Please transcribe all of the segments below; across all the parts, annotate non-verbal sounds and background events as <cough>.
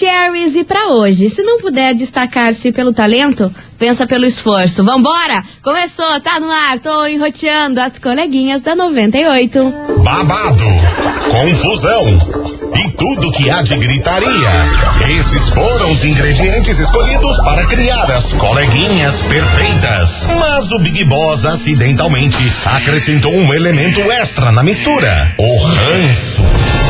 Maravicheries e para hoje, se não puder destacar-se pelo talento, pensa pelo esforço. Vambora! Começou, tá no ar, tô enroteando as coleguinhas da 98. Babado, confusão e tudo que há de gritaria. Esses foram os ingredientes escolhidos para criar as coleguinhas perfeitas. Mas o Big Boss acidentalmente acrescentou um elemento extra na mistura: o ranço.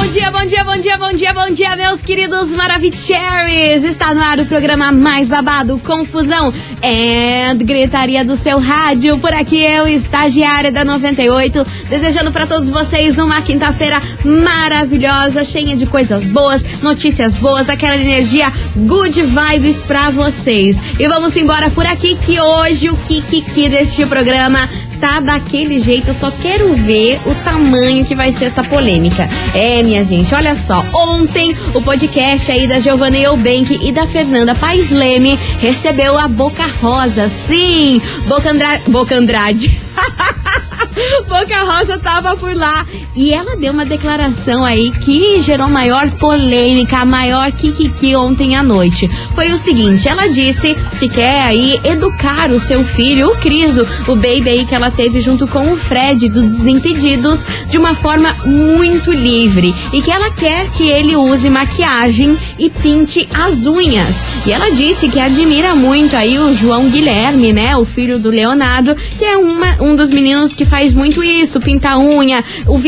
Bom dia, bom dia, bom dia, bom dia, bom dia, meus queridos Maravicheries! Está no ar o programa mais babado, confusão e gritaria do seu rádio. Por aqui eu, estagiária da 98, desejando para todos vocês uma quinta-feira maravilhosa, cheia de coisas boas, notícias boas, aquela energia good vibes para vocês. E vamos embora por aqui que hoje o Kikiki deste programa tá daquele jeito, eu só quero ver o tamanho que vai ser essa polêmica. É, minha gente, olha só. Ontem, o podcast aí da Giovanna Eubank e da Fernanda Paes Leme recebeu a Boca Rosa. Sim, Boca, Andra... Boca Andrade. <laughs> Boca Rosa tava por lá e ela deu uma declaração aí que gerou maior polêmica, maior kikiki ontem à noite. Foi o seguinte, ela disse que quer aí educar o seu filho, o Criso, o baby aí que ela teve junto com o Fred do Desimpedidos, de uma forma muito livre e que ela quer que ele use maquiagem e pinte as unhas. E ela disse que admira muito aí o João Guilherme, né, o filho do Leonardo, que é uma, um dos meninos que faz muito isso, pinta unha. O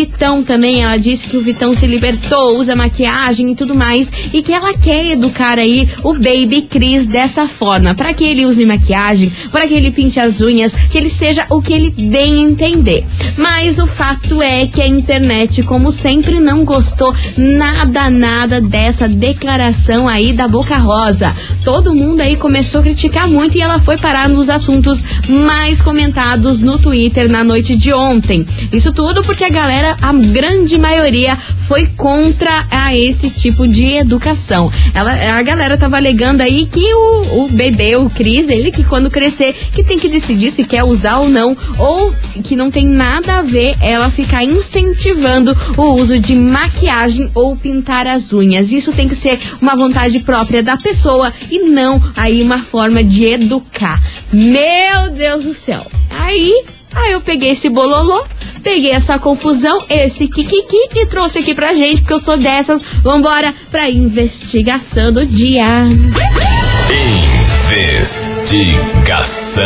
também, ela disse que o Vitão se libertou, usa maquiagem e tudo mais. E que ela quer educar aí o Baby Cris dessa forma. para que ele use maquiagem, para que ele pinte as unhas, que ele seja o que ele bem entender. Mas o fato é que a internet, como sempre, não gostou nada, nada dessa declaração aí da Boca Rosa. Todo mundo aí começou a criticar muito e ela foi parar nos assuntos mais comentados no Twitter na noite de ontem. Isso tudo porque a galera, a grande maioria, foi contra a esse tipo de educação. Ela, a galera tava alegando aí que o, o bebê, o Cris, ele que quando crescer, que tem que decidir se quer usar ou não, ou que não tem nada a ver ela ficar incentivando o uso de maquiagem ou pintar as unhas. Isso tem que ser uma vontade própria da pessoa e não aí uma forma de educar. Meu Deus do céu. Aí Aí eu peguei esse bololô, peguei essa confusão, esse kikiki e trouxe aqui pra gente, porque eu sou dessas. Vambora pra investigação do dia. Investigação.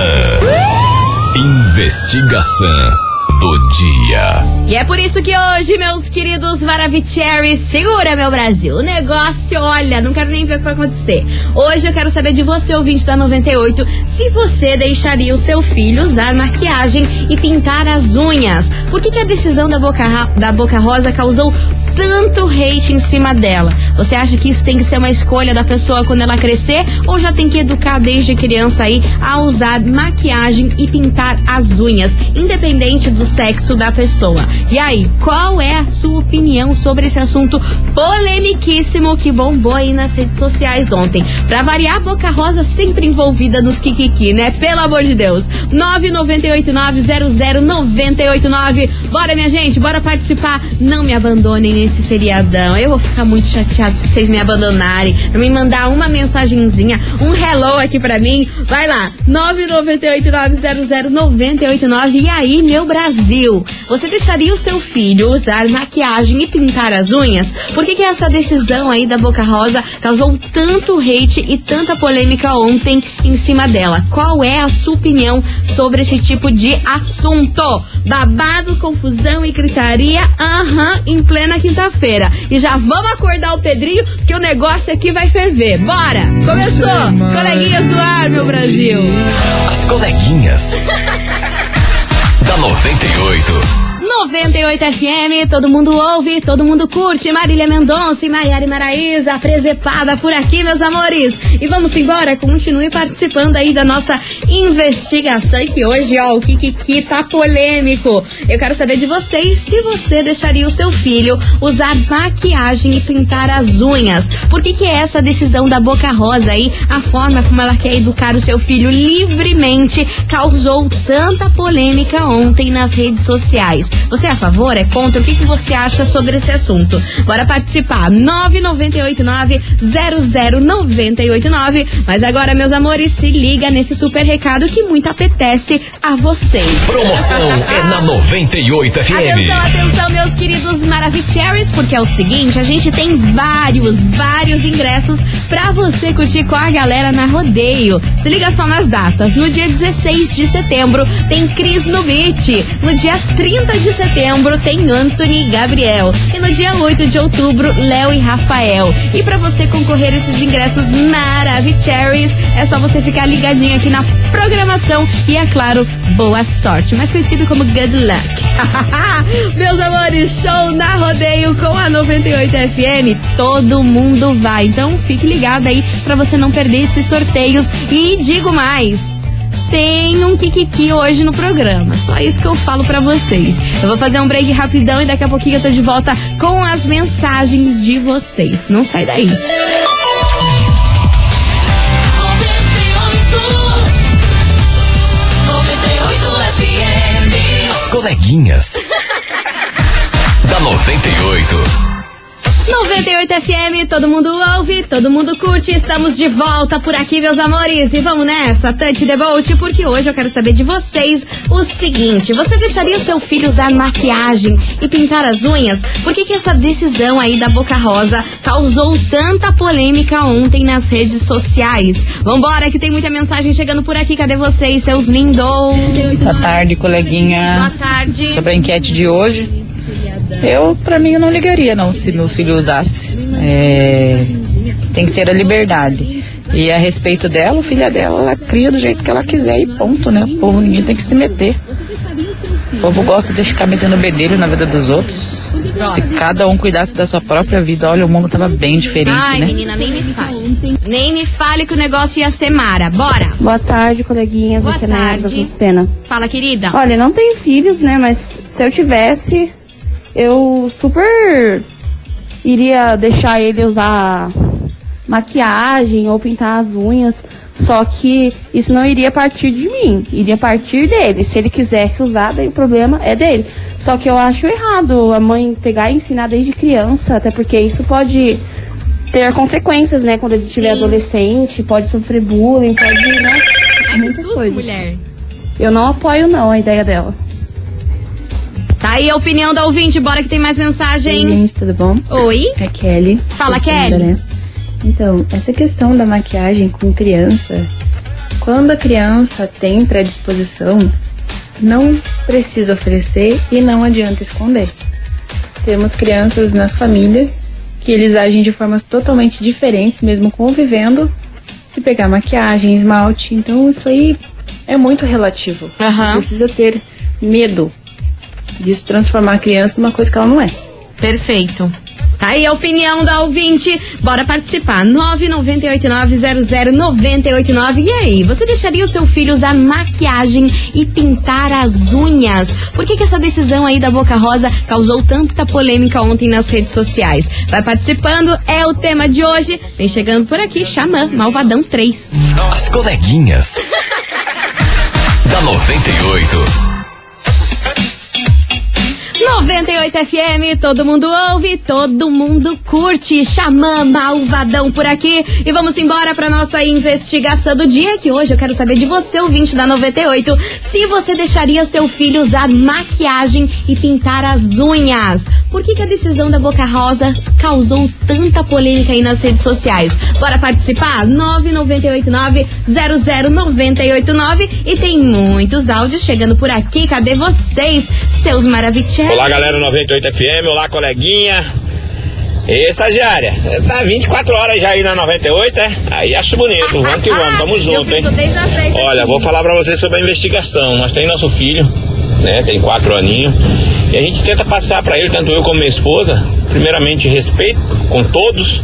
Investigação do dia. E é por isso que hoje, meus queridos Maravicheries, segura meu Brasil. O negócio, olha, não quero nem ver o que vai acontecer. Hoje eu quero saber de você, ouvinte da 98, se você deixaria o seu filho usar maquiagem e pintar as unhas. Por que, que a decisão da Boca, da Boca Rosa causou tanto hate em cima dela? Você acha que isso tem que ser uma escolha da pessoa quando ela crescer ou já tem que educar desde criança aí a usar maquiagem e pintar as unhas, independente do sexo da pessoa? E aí, qual é a sua opinião sobre esse assunto polemiquíssimo que bombou aí nas redes sociais ontem? Pra variar, Boca Rosa sempre envolvida nos Kikiki, né? Pelo amor de Deus. 998900989. Bora, minha gente, bora participar. Não me abandonem esse feriadão. Eu vou ficar muito chateado se vocês me abandonarem. Não me mandar uma mensagenzinha, um hello aqui pra mim. Vai lá, 998900989. E aí, meu Brasil? Você deixaria o seu filho usar maquiagem e pintar as unhas? Por que, que essa decisão aí da Boca Rosa causou tanto hate e tanta polêmica ontem em cima dela? Qual é a sua opinião sobre esse tipo de assunto? Babado, confusão e gritaria, aham, em plena quinta quinta-feira. E já vamos acordar o Pedrinho, que o negócio aqui vai ferver. Bora! Começou! Coleguinhas do ar, meu Brasil! As coleguinhas. <laughs> da 98. 98 FM, todo mundo ouve, todo mundo curte. Marília Mendonça e Maiara Maraíza, por aqui, meus amores. E vamos embora, continue participando aí da nossa investigação. E que hoje, ó, o Kikiki tá polêmico. Eu quero saber de vocês se você deixaria o seu filho usar maquiagem e pintar as unhas. Por que, que é essa decisão da Boca Rosa aí, a forma como ela quer educar o seu filho livremente, causou tanta polêmica ontem nas redes sociais? Você é a favor? É contra? O que, que você acha sobre esse assunto? Bora participar. 9989-00989. Mas agora, meus amores, se liga nesse super recado que muito apetece a vocês. Promoção é na 98 FM. Atenção, atenção, meus queridos Maravicheries, porque é o seguinte, a gente tem vários, vários ingressos pra você curtir com a galera na rodeio. Se liga só nas datas. No dia 16 de setembro tem Cris no Beat. No dia 30 de setembro tem Anthony e Gabriel. E no dia 8 de outubro, Léo e Rafael. E pra você concorrer a esses ingressos Maravicheries, é só você ficar ligadinho aqui na programação e, é claro, boa sorte. Mais conhecido como Good Luck. <laughs> Meus amores, show na rodeio com a 98 FM. Todo mundo vai. Então fique ligado aí pra você não perder esses sorteios. E digo mais. Tem um Kikiki hoje no programa. Só isso que eu falo pra vocês. Eu vou fazer um break rapidão e daqui a pouquinho eu tô de volta com as mensagens de vocês. Não sai daí. As coleguinhas. <laughs> da 98. 98 FM, todo mundo ouve, todo mundo curte. Estamos de volta por aqui, meus amores. E vamos nessa, Tante Debolt, porque hoje eu quero saber de vocês o seguinte: você deixaria o seu filho usar maquiagem e pintar as unhas? Por que, que essa decisão aí da Boca Rosa causou tanta polêmica ontem nas redes sociais? Vambora, que tem muita mensagem chegando por aqui. Cadê vocês, seus lindos? Boa tarde, coleguinha. Boa tarde. Sobre a enquete de hoje, eu, pra mim, eu não ligaria não se meu filho usasse. É, tem que ter a liberdade. E a respeito dela, o filho dela, ela cria do jeito que ela quiser e ponto, né? O povo, ninguém tem que se meter. O povo gosta de ficar metendo bedelho na vida dos outros. Se cada um cuidasse da sua própria vida, olha, o mundo tava bem diferente, Ai, né? menina, nem me fale. Nem me fale que o negócio ia ser Mara. Bora. Boa tarde, coleguinhas. Boa Aqui é tarde. Pena. Fala, querida. Olha, não tenho filhos, né? Mas se eu tivesse, eu super iria deixar ele usar maquiagem ou pintar as unhas. Só que isso não iria partir de mim, iria partir dele. Se ele quisesse usar, daí o problema é dele. Só que eu acho errado a mãe pegar e ensinar desde criança, até porque isso pode ter consequências, né? Quando ele estiver adolescente, pode sofrer bullying, pode, né? Ai, que susto, mulher. Eu não apoio não a ideia dela. Tá aí a opinião da ouvinte. Bora que tem mais mensagem. gente, tudo bom? Oi. É Kelly. Fala, Kelly. Né? Então, essa questão da maquiagem com criança, quando a criança tem predisposição, não precisa oferecer e não adianta esconder. Temos crianças na família que eles agem de formas totalmente diferentes, mesmo convivendo, se pegar maquiagem, esmalte, então isso aí é muito relativo. Aham. Precisa ter medo disso transformar a criança numa coisa que ela não é. Perfeito. Tá aí a opinião da ouvinte. Bora participar. 998900989. E aí, você deixaria o seu filho usar maquiagem e pintar as unhas? Por que, que essa decisão aí da Boca Rosa causou tanta polêmica ontem nas redes sociais? Vai participando, é o tema de hoje. Vem chegando por aqui, Xamã, Malvadão 3. As coleguinhas. <laughs> da 98. 98 FM, todo mundo ouve, todo mundo curte. Xamã Malvadão por aqui. E vamos embora pra nossa investigação do dia, que hoje eu quero saber de você, ouvinte da 98, se você deixaria seu filho usar maquiagem e pintar as unhas. Por que, que a decisão da Boca Rosa causou tanta polêmica aí nas redes sociais? Bora participar? 9989-00989 e tem muitos áudios chegando por aqui. Cadê vocês, seus maravilhosos? Olá, galera 98 FM, olá, coleguinha. E estagiária, tá 24 horas já aí na 98, é? Aí acho bonito, vamos que vamos, <laughs> tamo junto, hein? Olha, aqui. vou falar pra vocês sobre a investigação. Nós temos nosso filho, né? Tem quatro aninhos. E a gente tenta passar para ele, tanto eu como minha esposa, primeiramente respeito com todos.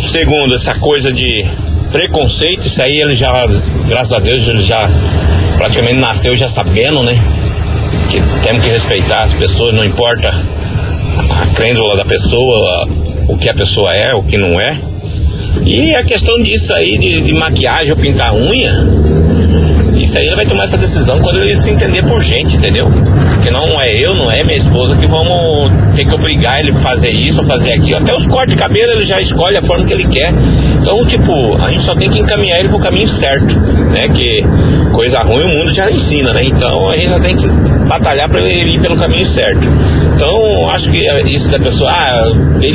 Segundo, essa coisa de preconceito, isso aí ele já, graças a Deus, ele já praticamente nasceu já sabendo, né? Que temos que respeitar as pessoas, não importa a crêndula da pessoa, o que a pessoa é, o que não é. E a questão disso aí, de, de maquiagem ou pintar unha, isso aí ele vai tomar essa decisão quando ele se entender por gente, entendeu? Porque não é eu, não é minha esposa que vamos ter que obrigar ele a fazer isso ou fazer aquilo. Até os cortes de cabelo ele já escolhe a forma que ele quer. Então, tipo, a gente só tem que encaminhar ele pro caminho certo, né? Que coisa ruim o mundo já ensina, né? Então a gente já tem que batalhar para ele ir pelo caminho certo. Então, acho que isso da pessoa, ah,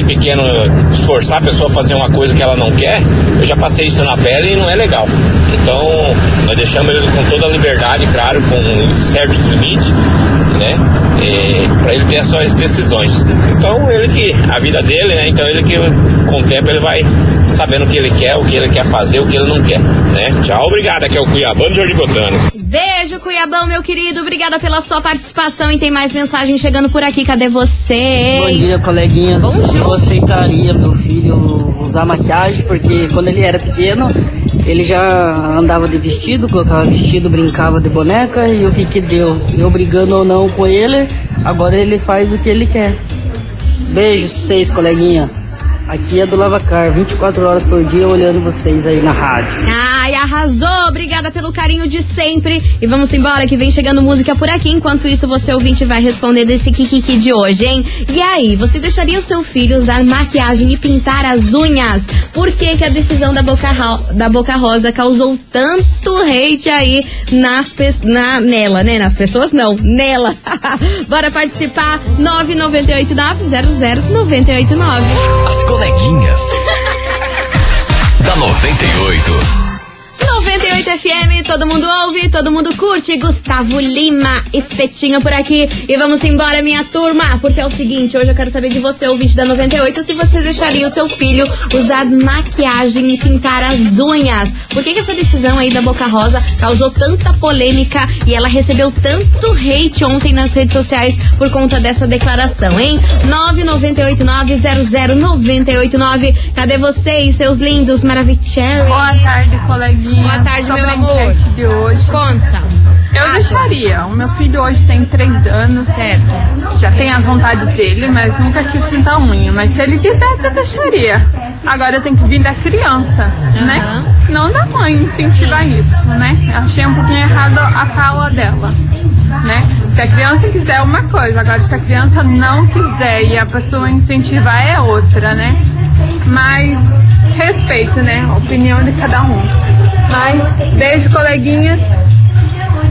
pequeno, esforçar a pessoa a fazer uma coisa que ela não quer, eu já passei isso na pele e não é legal. Então, nós deixamos ele com toda a liberdade, claro, com certos limites, né? para ele ter as suas decisões. Então, ele que, a vida dele, né? Então, ele que com o tempo ele vai sabendo o que ele quer, o que ele quer fazer, o que ele não quer, né? Tchau, obrigado. Aqui é o Cuiabano do Jardim Botânico. Beijo, Cuiabão, meu querido. Obrigada pela sua participação e tem mais mensagem chegando por aqui. Cadê vocês? Bom dia, coleguinhas. Bonjour. Eu aceitaria meu filho usar maquiagem, porque quando ele era pequeno, ele já andava de vestido, colocava vestido, brincava de boneca e o que que deu? Eu brigando ou não com ele, agora ele faz o que ele quer. Beijos pra vocês, coleguinha. Aqui é do Lavacar, 24 horas por dia olhando vocês aí na rádio. Ai, arrasou! Obrigada pelo carinho de sempre. E vamos embora que vem chegando música por aqui. Enquanto isso, você ouvinte vai responder desse Kikiki de hoje, hein? E aí, você deixaria o seu filho usar maquiagem e pintar as unhas? Por que, que a decisão da Boca, da Boca Rosa causou tanto hate aí nas na, nela, né? Nas pessoas não, nela. <laughs> Bora participar? 998900989. As coleguinhas. <laughs> da 98. 98 FM, todo mundo ouve, todo mundo curte. Gustavo Lima, espetinho por aqui. E vamos embora, minha turma, porque é o seguinte: hoje eu quero saber de você, ouvinte da 98, se você deixaria o seu filho usar maquiagem e pintar as unhas. Por que, que essa decisão aí da Boca Rosa causou tanta polêmica e ela recebeu tanto hate ontem nas redes sociais por conta dessa declaração, hein? 998900989. Cadê vocês, seus lindos, maravilhosos? Boa tarde, coleguinha. Boa tarde, Sobre meu amor. de hoje. Conta. Eu deixaria. O meu filho hoje tem 3 anos. Certo. Já tem as vontades dele, mas nunca quis pintar unha. Mas se ele quisesse, eu deixaria. Agora tem que vir da criança, né? Não da mãe incentivar isso, né? Achei um pouquinho errado a fala dela, né? Se a criança quiser é uma coisa, agora se a criança não quiser e a pessoa incentivar é outra, né? Mas respeito, né? A opinião de cada um. Mas beijo, coleguinhas.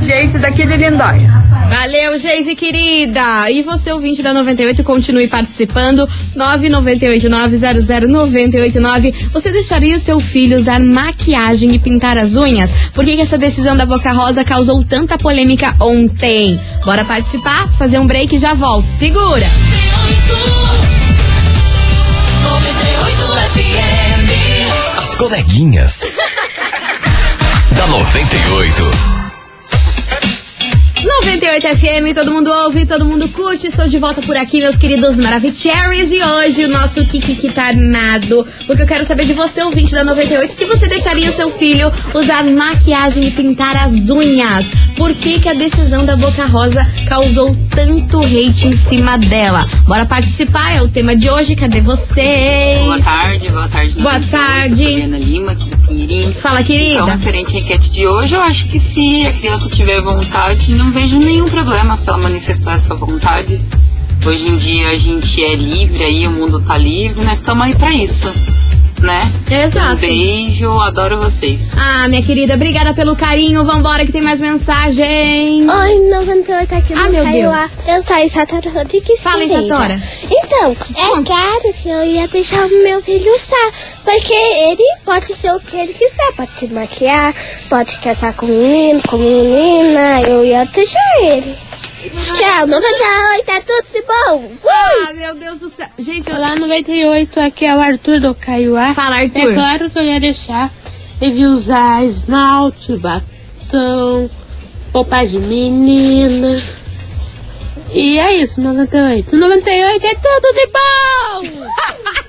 Jace daqui de Lindóia. Valeu, Geise querida! E você, ouvinte da 98, continue participando. 998900989. Você deixaria seu filho usar maquiagem e pintar as unhas? Por que, que essa decisão da Boca Rosa causou tanta polêmica ontem? Bora participar? Fazer um break e já volto. Segura! As coleguinhas. Da 98. 98 FM, todo mundo ouve, todo mundo curte. Estou de volta por aqui, meus queridos Maravicheries. E hoje o nosso Kiki armado. Porque eu quero saber de você, ouvinte da 98, se você deixaria seu filho usar maquiagem e pintar as unhas. Por que, que a decisão da Boca Rosa causou tanto hate em cima dela? Bora participar, é o tema de hoje. Cadê vocês? Boa tarde, boa tarde. Boa 98, tarde. Fabiana Lima, aqui do Pinheirinho. Fala, querida. Então, referente à enquete de hoje, eu acho que se a criança tiver vontade, não vejo nenhum problema se ela manifestar essa vontade. Hoje em dia a gente é livre aí, o mundo tá livre, nós estamos aí pra isso, né? Exato. Um beijo, adoro vocês. Ah, minha querida, obrigada pelo carinho. Vambora que tem mais mensagem. Oi, 98 aqui Ah, no meu Kaiowá. Eu sou a Isatora Rodrigues Fala. Isatora. Então, é claro que eu ia deixar o meu filho usar, porque ele pode ser o que ele quiser, pode se maquiar, pode casar com menino, com menina, eu ia deixar ele. Tchau, 98, é tudo de bom. Fui! Ah, meu Deus do céu. Gente, eu... Olá, 98, aqui é o Arthur do Caiuá. Fala, Arthur. É claro que eu ia deixar ele usar esmalte, batom, roupa de menina. E é isso, 98. 98 é tudo de bom! <laughs>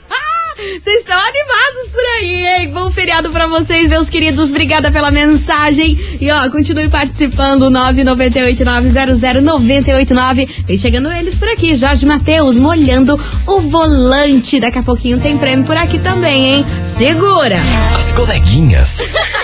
Vocês estão animados por aí, hein? Bom feriado pra vocês, meus queridos. Obrigada pela mensagem. E ó, continue participando. 998900989. Vem chegando eles por aqui. Jorge Matheus molhando o volante. Daqui a pouquinho tem prêmio por aqui também, hein? Segura! As coleguinhas. <laughs>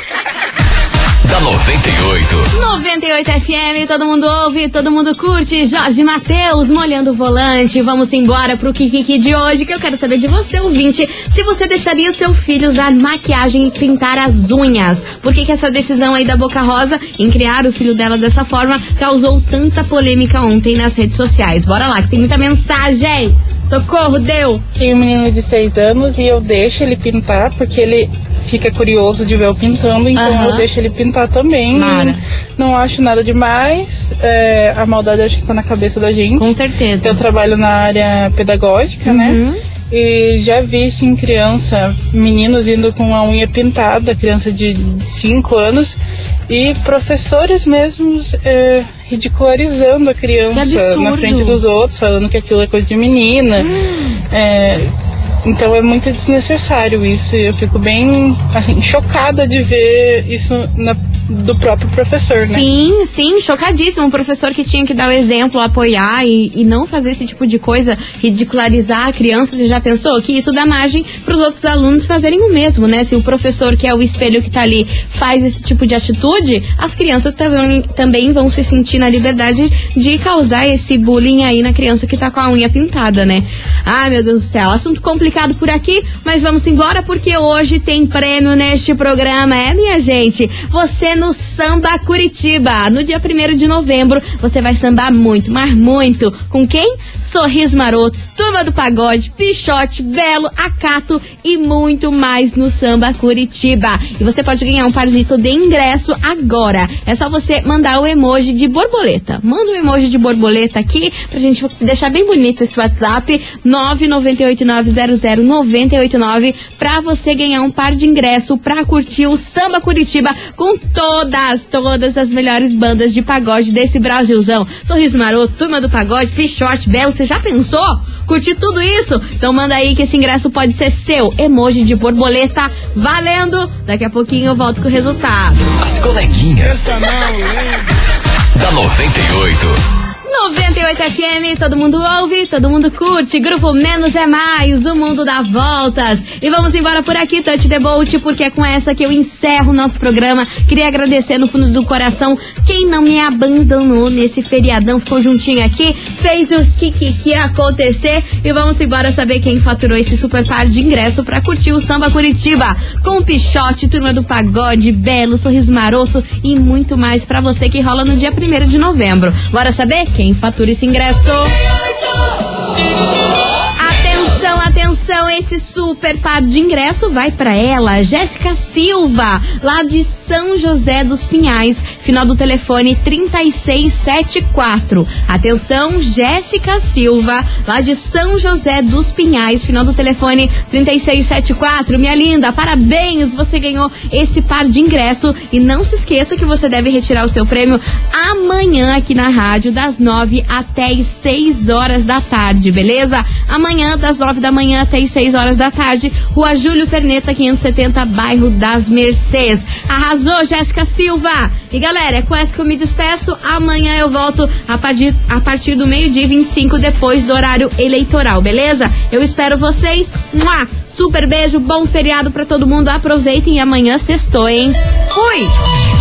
da 98. 98 FM, todo mundo ouve, todo mundo curte. Jorge Matheus molhando o volante. Vamos embora pro Kikiki de hoje, que eu quero saber de você, ouvinte, se você deixaria o seu filho usar maquiagem e pintar as unhas. Por que, que essa decisão aí da Boca Rosa em criar o filho dela dessa forma causou tanta polêmica ontem nas redes sociais? Bora lá, que tem muita mensagem. Socorro, Deus! Tenho um menino de 6 anos e eu deixo ele pintar porque ele fica curioso de ver eu pintando, então Aham. eu deixo ele pintar também. Mara. Não acho nada demais. é, a maldade acho que tá na cabeça da gente. Com certeza. Eu trabalho na área pedagógica, Uhum. né? E já vi em criança, meninos indo com a unha pintada, criança de 5 anos, e professores mesmos é, ridicularizando a criança na frente dos outros, falando que aquilo é coisa de menina. É, então é muito desnecessário isso e eu fico bem assim, chocada de ver isso na- do próprio professor, né? Sim, sim, chocadíssimo. Um professor que tinha que dar o exemplo, apoiar e, e não fazer esse tipo de coisa, ridicularizar a criança. Você já pensou que isso dá margem para os outros alunos fazerem o mesmo, né? Se o professor, que é o espelho que tá ali, faz esse tipo de atitude, as crianças também, também vão se sentir na liberdade de causar esse bullying aí na criança que tá com a unha pintada, né? Ai, meu Deus do céu, assunto complicado por aqui, mas vamos embora porque hoje tem prêmio neste programa, é, minha gente? Você no Samba Curitiba. No dia 1 de novembro, você vai sambar muito, mas muito. Com quem? Sorriso Maroto, Turma do Pagode, Pichote, Belo, Acato e muito mais no Samba Curitiba. E você pode ganhar um parzito de ingresso agora. É só você mandar o emoji de borboleta. Manda o emoji de borboleta aqui pra gente deixar bem bonito esse WhatsApp 998900989 pra você ganhar um par de ingresso pra curtir o Samba Curitiba com todas, todas as melhores bandas de pagode desse Brasilzão. Sorriso Maroto, Turma do Pagode, Pichote, Belo, você já pensou? Curtir tudo isso? Então manda aí que esse ingresso pode ser seu. Emoji de borboleta, valendo! Daqui a pouquinho eu volto com o resultado. As coleguinhas. da 98. 98 FM, todo mundo ouve, todo mundo curte. Grupo Menos é Mais, o mundo dá voltas. E vamos embora por aqui, Touch the Boat, porque é com essa que eu encerro o nosso programa. Queria agradecer no fundo do coração quem não me abandonou nesse feriadão, ficou juntinho aqui, fez o que, que, que acontecer. E vamos embora saber quem faturou esse super par de ingresso pra curtir o Samba Curitiba. Com Pichote, Turma do Pagode, Belo, Sorriso Maroto e muito mais pra você que rola no dia 1 de novembro. Bora saber quem fatura esse ingresso? Atenção, esse super par de ingresso vai pra ela, Jéssica Silva, lá de São José dos Pinhais, final do telefone 3674. Atenção, Jéssica Silva, lá de São José dos Pinhais, final do telefone 3674. Minha linda, parabéns, você ganhou esse par de ingresso e não se esqueça que você deve retirar o seu prêmio amanhã aqui na rádio das 9 até as 6 horas da tarde, beleza? Amanhã das 9 da manhã até as 6 horas da tarde, Rua Júlio Perneta 570, bairro das Mercês. Arrasou, Jéssica Silva! E galera, é com essa que eu me despeço. Amanhã eu volto a partir, a partir do meio-dia e 25, depois do horário eleitoral, beleza? Eu espero vocês. Mua! Super beijo, bom feriado pra todo mundo. Aproveitem e amanhã sextou, hein? Fui!